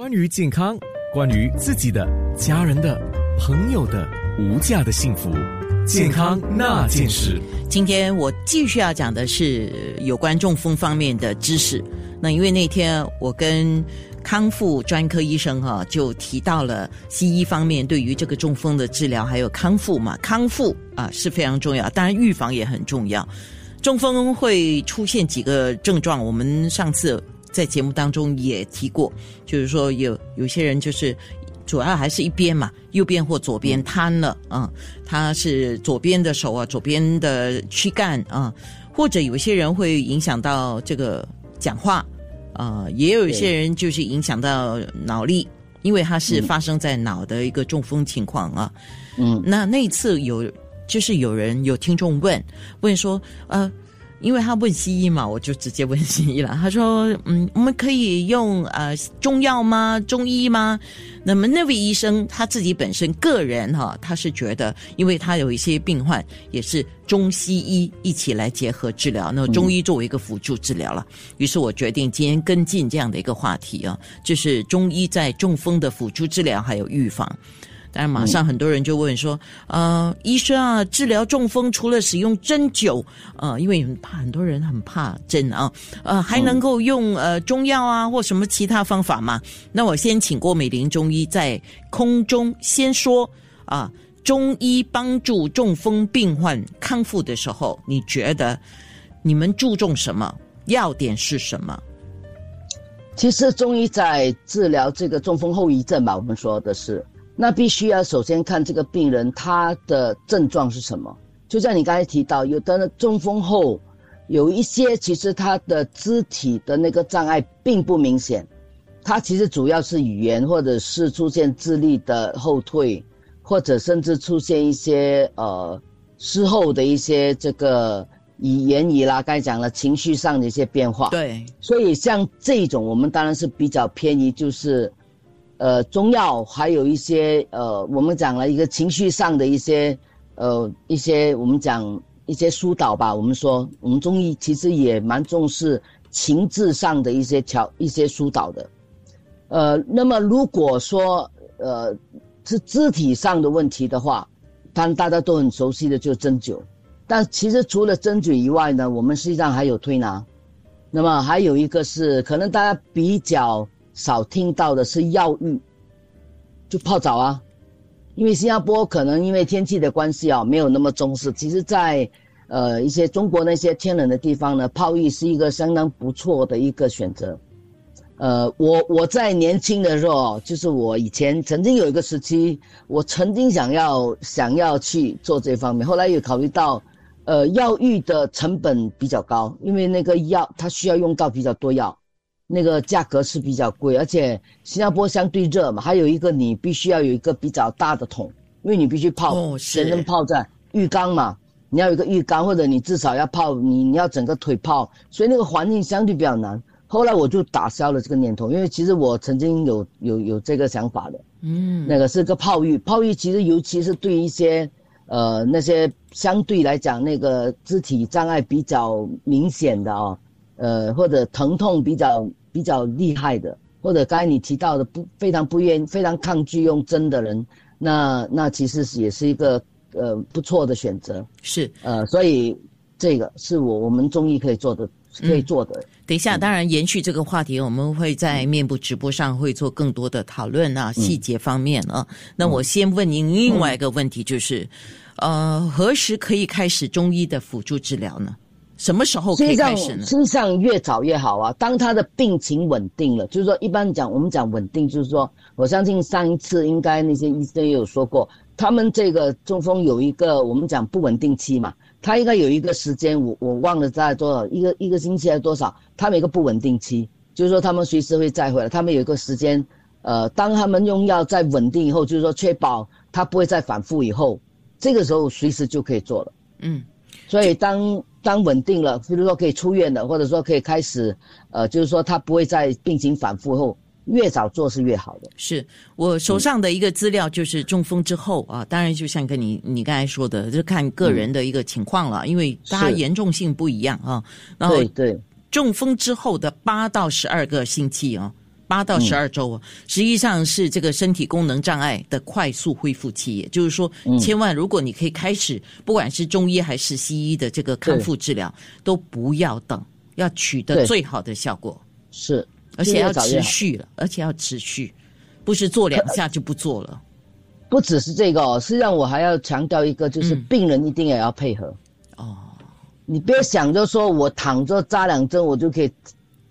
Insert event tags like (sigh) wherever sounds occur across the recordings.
关于健康，关于自己的、家人的、朋友的无价的幸福，健康那件事。今天我继续要讲的是有关中风方面的知识。那因为那天我跟康复专科医生哈就提到了西医方面对于这个中风的治疗还有康复嘛，康复啊是非常重要，当然预防也很重要。中风会出现几个症状，我们上次。在节目当中也提过，就是说有有些人就是主要还是一边嘛，右边或左边瘫了啊，他是左边的手啊，左边的躯干啊，或者有些人会影响到这个讲话啊，也有一些人就是影响到脑力，因为它是发生在脑的一个中风情况啊。嗯，那那次有就是有人有听众问问说呃。因为他问西医嘛，我就直接问西医了。他说：“嗯，我们可以用呃中药吗？中医吗？”那么那位医生他自己本身个人哈，他是觉得，因为他有一些病患也是中西医一起来结合治疗，那中医作为一个辅助治疗了。于是我决定今天跟进这样的一个话题啊，就是中医在中风的辅助治疗还有预防。但是马上很多人就问说，呃，医生啊，治疗中风除了使用针灸，呃，因为怕很多人很怕针啊，呃，还能够用呃中药啊或什么其他方法吗？那我先请郭美玲中医在空中先说啊，中医帮助中风病患康复的时候，你觉得你们注重什么？要点是什么？其实中医在治疗这个中风后遗症吧，我们说的是。那必须要首先看这个病人他的症状是什么。就像你刚才提到，有的中风后，有一些其实他的肢体的那个障碍并不明显，他其实主要是语言，或者是出现智力的后退，或者甚至出现一些呃事后的一些这个语言语啦，刚才讲了情绪上的一些变化。对，所以像这种，我们当然是比较偏于就是。呃，中药还有一些呃，我们讲了一个情绪上的一些，呃，一些我们讲一些疏导吧。我们说，我们中医其实也蛮重视情志上的一些调一些疏导的。呃，那么如果说呃是肢体上的问题的话，当然大家都很熟悉的就针灸。但其实除了针灸以外呢，我们实际上还有推拿。那么还有一个是可能大家比较。少听到的是药浴，就泡澡啊，因为新加坡可能因为天气的关系啊，没有那么重视。其实，在呃一些中国那些天冷的地方呢，泡浴是一个相当不错的一个选择。呃，我我在年轻的时候，就是我以前曾经有一个时期，我曾经想要想要去做这方面，后来又考虑到，呃，药浴的成本比较高，因为那个药它需要用到比较多药。那个价格是比较贵，而且新加坡相对热嘛，还有一个你必须要有一个比较大的桶，因为你必须泡，全身泡在浴缸嘛，你要有一个浴缸，或者你至少要泡你你要整个腿泡，所以那个环境相对比较难。后来我就打消了这个念头，因为其实我曾经有有有这个想法的，嗯，那个是个泡浴，泡浴其实尤其是对一些呃那些相对来讲那个肢体障碍比较明显的啊，呃或者疼痛比较。比较厉害的，或者刚才你提到的不非常不愿、非常抗拒用针的人，那那其实也是一个呃不错的选择。是呃，所以这个是我我们中医可以做的，可以做的。等一下，当然延续这个话题，我们会在面部直播上会做更多的讨论啊，细节方面啊。那我先问您另外一个问题，就是呃，何时可以开始中医的辅助治疗呢？什么时候可以开始呢？实际上越早越好啊。当他的病情稳定了，就是说一般讲，我们讲稳定，就是说，我相信上一次应该那些医生也有说过，他们这个中风有一个我们讲不稳定期嘛，他应该有一个时间，我我忘了在多少一个一个星期还是多少，他们一个不稳定期，就是说他们随时会再回来，他们有一个时间，呃，当他们用药再稳定以后，就是说确保他不会再反复以后，这个时候随时就可以做了。嗯，所以当。当稳定了，比如说可以出院了，或者说可以开始，呃，就是说他不会再病情反复后，越早做是越好的。是我手上的一个资料，就是中风之后啊，当然就像跟你你刚才说的，就看个人的一个情况了，因为大家严重性不一样啊。然后对，中风之后的八到十二个星期啊，八到十二周啊，实际上是这个身体功能障碍的快速恢复期，也就是说，千万如果你可以开始，不管是中医还是西医的这个康复治疗，都不要等，要取得最好的效果，是，而且要持续了，而且要持续，不是做两下就不做了。不只是这个哦，实际上我还要强调一个，就是嗯。病人一定也要配合。哦，你别想着说我躺着扎两针我就可以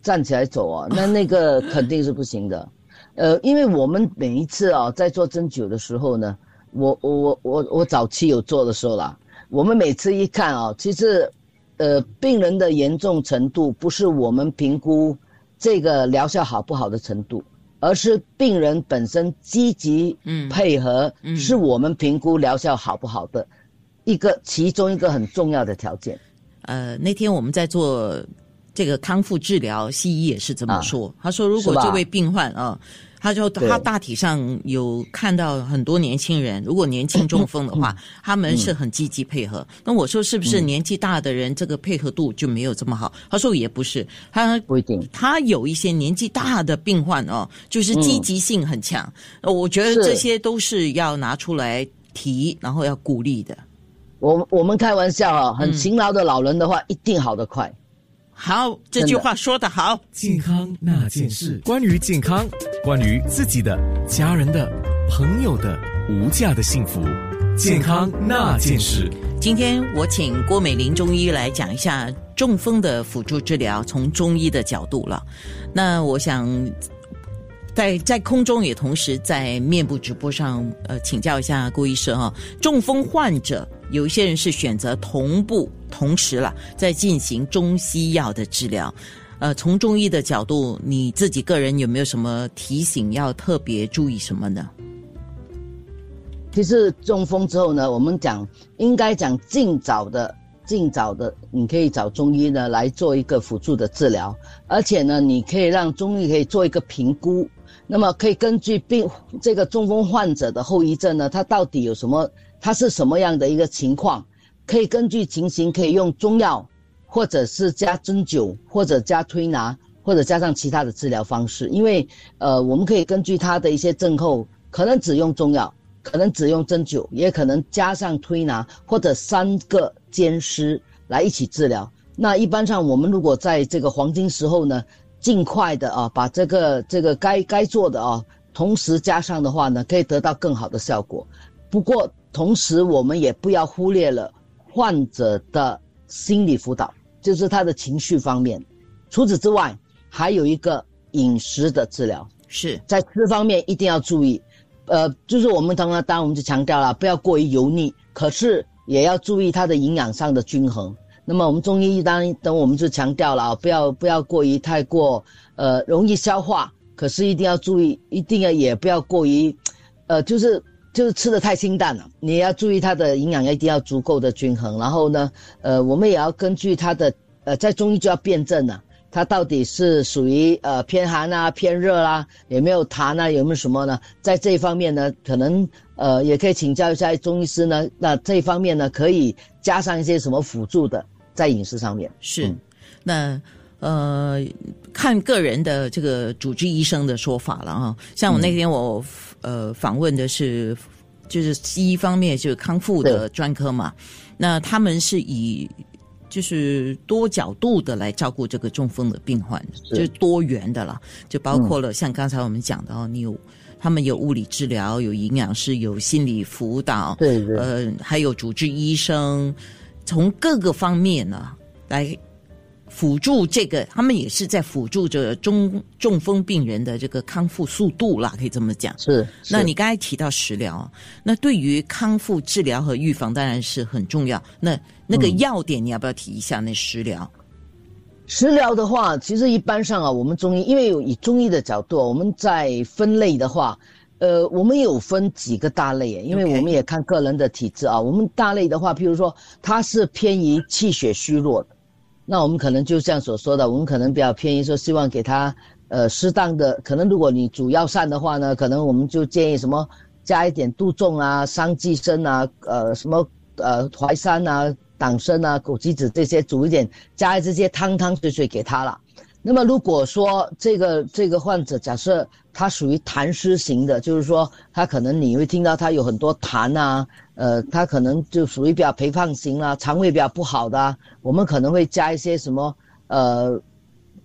站起来走啊，(laughs) 那那个肯定是不行的。呃，因为我们每一次啊在做针灸的时候呢，我我我我我早期有做的时候啦，我们每次一看啊，其实呃病人的严重程度不是我们评估这个疗效好不好的程度，而是病人本身积极嗯配合，嗯是我们评估疗效好不好的一个其中一个很重要的条件。呃，那天我们在做这个康复治疗，西医也是这么啊说。他说，如果这位病患啊，他就他大体上有看到很多年轻人，如果年轻中风的话，他们是很积极配合。那我说，是不是年纪大的人这个配合度就没有这么好？他说也不是，他不一定。他有一些年纪大的病患哦，就是积极性很强。呃我觉得这些都是要拿出来提，然后要鼓励的。我我们开玩笑啊，嗯很勤劳的老人的话，一定好得快。好，这句话说得好。健康那件事，关于健康，关于自己的、家人的、朋友的无价的幸福，健康那件事。今天我请郭美玲中医来讲一下中风的辅助治疗，从中医的角度了。那我想在在空中也同时在面部直播上，呃，请教一下郭医生哈、中风患者有一些人是选择同步同时了，在进行中西药的治疗。呃，从中医的角度，你自己个人有没有什么提醒要特别注意什么呢？其实中风之后呢，我们讲应该讲尽早的、尽早的，你可以找中医呢来做一个辅助的治疗，而且呢，你可以让中医可以做一个评估，那么可以根据病这个中风患者的后遗症呢，他到底有什么，他是什么样的一个情况，可以根据情形可以用中药，或者是加针灸，或者加推拿，或者加上其他的治疗方式，因为呃，我们可以根据他的一些症候，可能只用中药。可能只用针灸，也可能加上推拿或者三个兼施来一起治疗。那一般上，我们如果在这个黄金时候呢，尽快的啊，把这个这个该该做的啊，同时加上的话呢，可以得到更好的效果。不过，同时我们也不要忽略了患者的心理辅导，就是他的情绪方面。除此之外，还有一个饮食的治疗，是在吃方面一定要注意。呃，就是我们刚刚当然我们就强调了，不要过于油腻，可是也要注意它的营养上的均衡。那么我们中医一当等我们就强调了啊，不要不要过于太过呃容易消化，可是一定要注意，一定要也不要过于，呃，就是就是吃的太清淡了。你要注意它的营养一定要足够的均衡。然后呢，呃，我们也要根据它的呃，在中医就要辩证了。它到底是属于呃偏寒啊、偏热啦、有没有痰啊，有没有什么呢？在这一方面呢，可能呃也可以请教一下中医师呢。那这一方面呢，可以加上一些什么辅助的在饮食上面。是，那呃，看个人的这个主治医生的说法了啊。像我那天我、呃访问的是就是西医方面就是康复的专科嘛，那他们是以就是多角度的来照顾这个中风的病患，是。就是多元的了，就包括了像刚才我们讲的哦，你有他们有物理治疗，有营养师，有心理辅导，对对。呃，还有主治医生，从各个方面呢来辅助这个，他们也是在辅助着中中风病人的这个康复速度啦，可以这么讲。是，那你刚才提到食疗，那对于康复治疗和预防当然是很重要。那那个要点你要不要提一下？那食疗食疗的话，其实一般上啊，我们中医因为以中医的角度啊，我们在分类的话，呃，我们有分几个大类，因为我们也看个人的体质啊。我们大类的话，譬如说它是偏于气血虚弱的，那我们可能就像所说的，我们可能比较偏于说希望给他呃适当的，可能如果你主要膳的话呢，可能我们就建议什么加一点杜仲啊、桑寄生啊、呃什么呃淮山啊、党参啊、枸杞子这些煮一点，加这些汤汤水水给他了。那么如果说这个这个患者假设他属于痰湿型的，就是说他可能你会听到他有很多痰啊，呃，他可能就属于比较肥胖型啊，肠胃比较不好的啊，我们可能会加一些什么呃，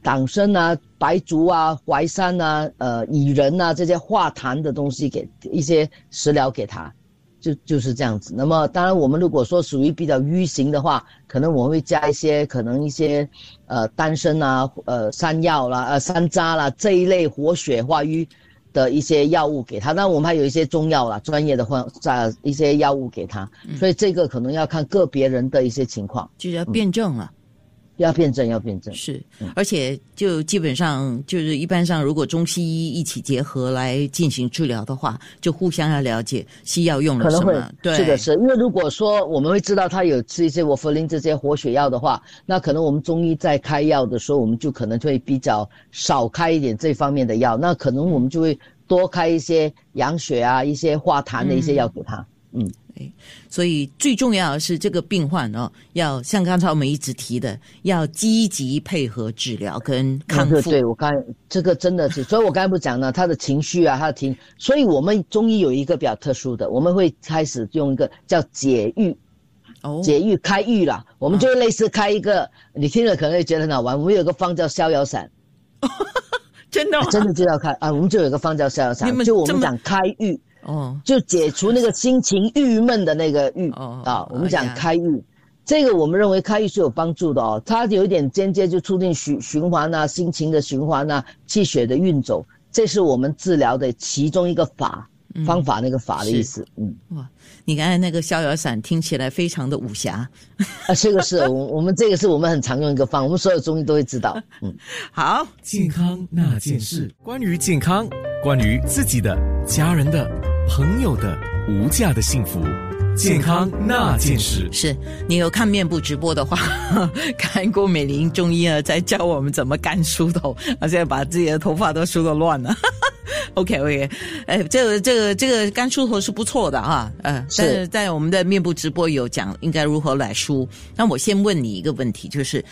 党参啊、白术啊、淮山啊、呃、薏仁啊这些化痰的东西给一些食疗给他。就就是这样子。那么，当然，我们如果说属于比较瘀型的话，可能我会加一些可能一些，呃，丹参啊，呃，山药啦，呃，山楂啦这一类活血化瘀的一些药物给他。那我们还有一些中药啦，专业的患在一些药物给他。所以这个可能要看个别人的一些情况，就是要辩证了。要辩证，要辩证是，而且就基本上就是一般上，如果中西医一起结合来进行治疗的话，就互相要了解西药用了什么。对，是的，是因为如果说我们会知道他有吃一些沃弗林这些活血药的话，那可能我们中医在开药的时候，我们就可能会比较少开一点这方面的药，那可能我们就会多开一些养血啊、一些化痰的一些药给他。嗯。所以最重要的是这个病患哦，要像刚才我们一直提的，要积极配合治疗跟康复。对我刚这个真的是，所以我刚才不讲了，他的情绪啊，他的情，所以我们中医有一个比较特殊的，我们会开始用一个叫解郁，哦，解郁开郁了，我们就类似开一个，你听了可能会觉得很好玩，我们有个方叫逍遥散，(laughs) 真的真的就要开啊，我们就有个方叫逍遥散，就我们讲开郁。哦，就解除那个心情郁闷的那个郁啊，我们讲开郁，这个我们认为开郁是有帮助的哦，它有一点间接就促进循循环呐，心情的循环呐，气血的运走，这是我们治疗的其中一个法方法，那个法的意思。嗯，哇，你刚才那个逍遥散听起来非常的武侠。啊，这个是 (laughs) 我我们这个是我们很常用一个方，我们所有中医都会知道。嗯，好，健康那件事，关于健康，关于自己的、家人的。朋友的无价的幸福，健康那件事。是你有看面部直播的话，(laughs) 看郭美玲中医啊，在教我们怎么干梳头，而且把自己的头发都梳的乱了。(laughs) OK OK，哎，这个这个这个干梳头是不错的哈，嗯，但是在我们的面部直播有讲应该如何来梳。那我先问你一个问题，就是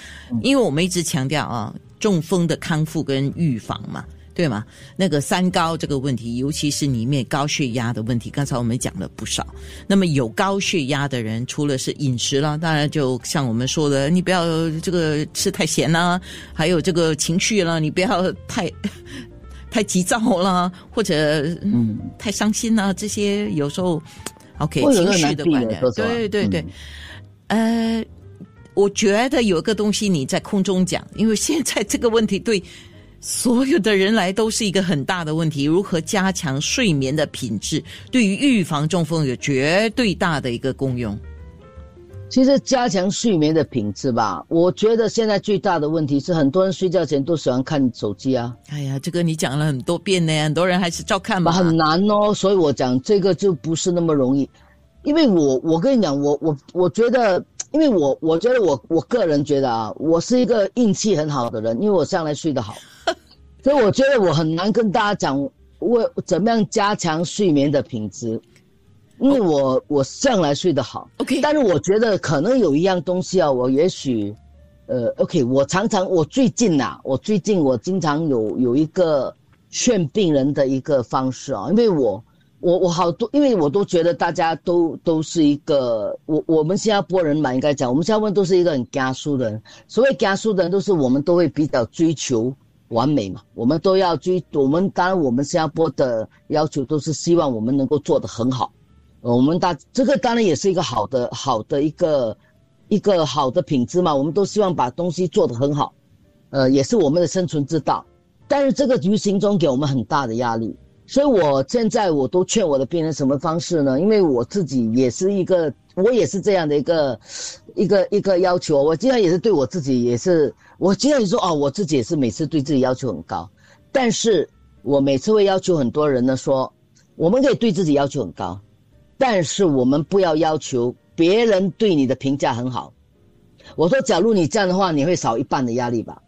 因为我们一直强调啊，中风的康复跟预防嘛。对吗？那个三高这个问题，尤其是里面高血压的问题，刚才我们讲了不少。那么有高血压的人，除了是饮食了，当然就像我们说的，你不要这个吃太咸啦，还有这个情绪了，你不要太 (laughs) 太急躁啦，或者嗯太伤心了，这些有时候 OK 情绪的观念，对对对。呃，我觉得有一个东西你在空中讲，因为现在这个问题对。所有的人来都是一个很大的问题，如何加强睡眠的品质，对于预防中风有绝对大的一个功用。其实加强睡眠的品质吧，我觉得现在最大的问题是很多人睡觉前都喜欢看手机啊。哎呀，这个你讲了很多遍呢，很多人还是照看吧。很难哦，所以我讲这个就不是那么容易，因为我我跟你讲，我我我觉得，因为我我觉得我我个人觉得啊，我是一个运气很好的人，因为我向来睡得好。所以我觉得我很难跟大家讲我怎么样加强睡眠的品质，因为我我向来睡得好。OK，但是我觉得可能有一样东西啊，我也许，呃，OK，我常常我最近呐，我最近我经常有有一个劝病人的一个方式啊，因为我我我好多，因为我都觉得大家都都是一个我我们新加坡人嘛，应该讲我们新加坡都是一个很加速的人，所谓加速的人都是我们都会比较追求。完美嘛，我们都要追。我们当然，我们新加坡的要求都是希望我们能够做得很好。我们大这个当然也是一个好的好的一个一个好的品质嘛。我们都希望把东西做得很好，呃，也是我们的生存之道。但是这个无形中给我们很大的压力，所以我现在我都劝我的病人什么方式呢？因为我自己也是一个，我也是这样的一个一个一个要求。我经常也是对我自己也是。我经常说哦，我自己也是每次对自己要求很高，但是我每次会要求很多人呢说，我们可以对自己要求很高，但是我们不要要求别人对你的评价很好。我说，假如你这样的话，你会少一半的压力吧？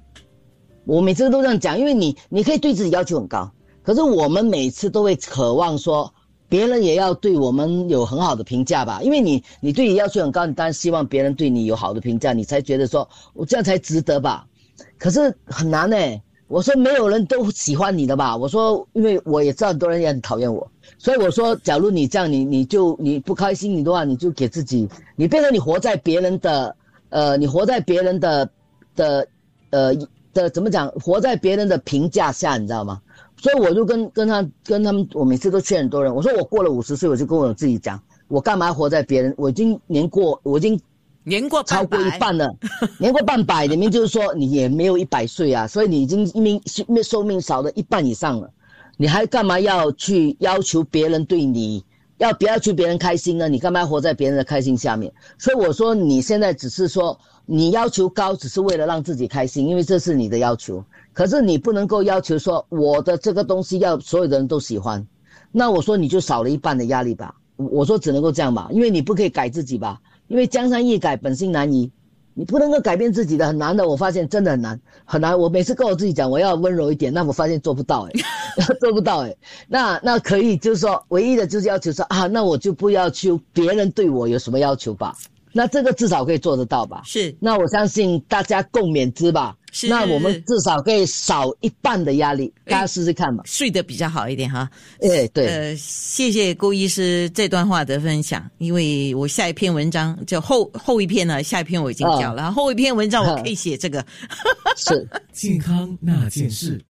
我每次都这样讲，因为你你可以对自己要求很高，可是我们每次都会渴望说，别人也要对我们有很好的评价吧？因为你你对你要求很高，你当然希望别人对你有好的评价，你才觉得说我这样才值得吧？可是很难呢。我说没有人都喜欢你的吧？我说，因为我也知道很多人也很讨厌我，所以我说，假如你这样，你你就你不开心你的话，你就给自己，你变成你活在别人的，呃，你活在别人的的，呃的怎么讲？活在别人的评价下，你知道吗？所以我就跟跟他跟他们，我每次都劝很多人，我说我过了五十岁，我就跟我自己讲，我干嘛活在别人？我已经年过，我已经。年过超过一半了，(laughs) 年过半百，里面就是说你也没有一百岁啊，所以你已经命命寿命少了一半以上了，你还干嘛要去要求别人对你要不要求别人开心呢？你干嘛活在别人的开心下面？所以我说你现在只是说你要求高，只是为了让自己开心，因为这是你的要求。可是你不能够要求说我的这个东西要所有的人都喜欢，那我说你就少了一半的压力吧。我说只能够这样吧，因为你不可以改自己吧。因为江山易改，本性难移，你不能够改变自己的，很难的。我发现真的很难，很难。我每次跟我自己讲，我要温柔一点，那我发现做不到，哎，(laughs) 做不到，哎。那那可以，就是说，唯一的就是要求说啊，那我就不要求别人对我有什么要求吧。那这个至少可以做得到吧？是。那我相信大家共勉之吧。是那我们至少可以少一半的压力，大家试试看吧。睡得比较好一点哈。哎，对。呃，谢谢郭医师这段话的分享，因为我下一篇文章就后后一篇呢，下一篇我已经讲了，后一篇文章我可以写这个。是 (laughs) 健康那件事。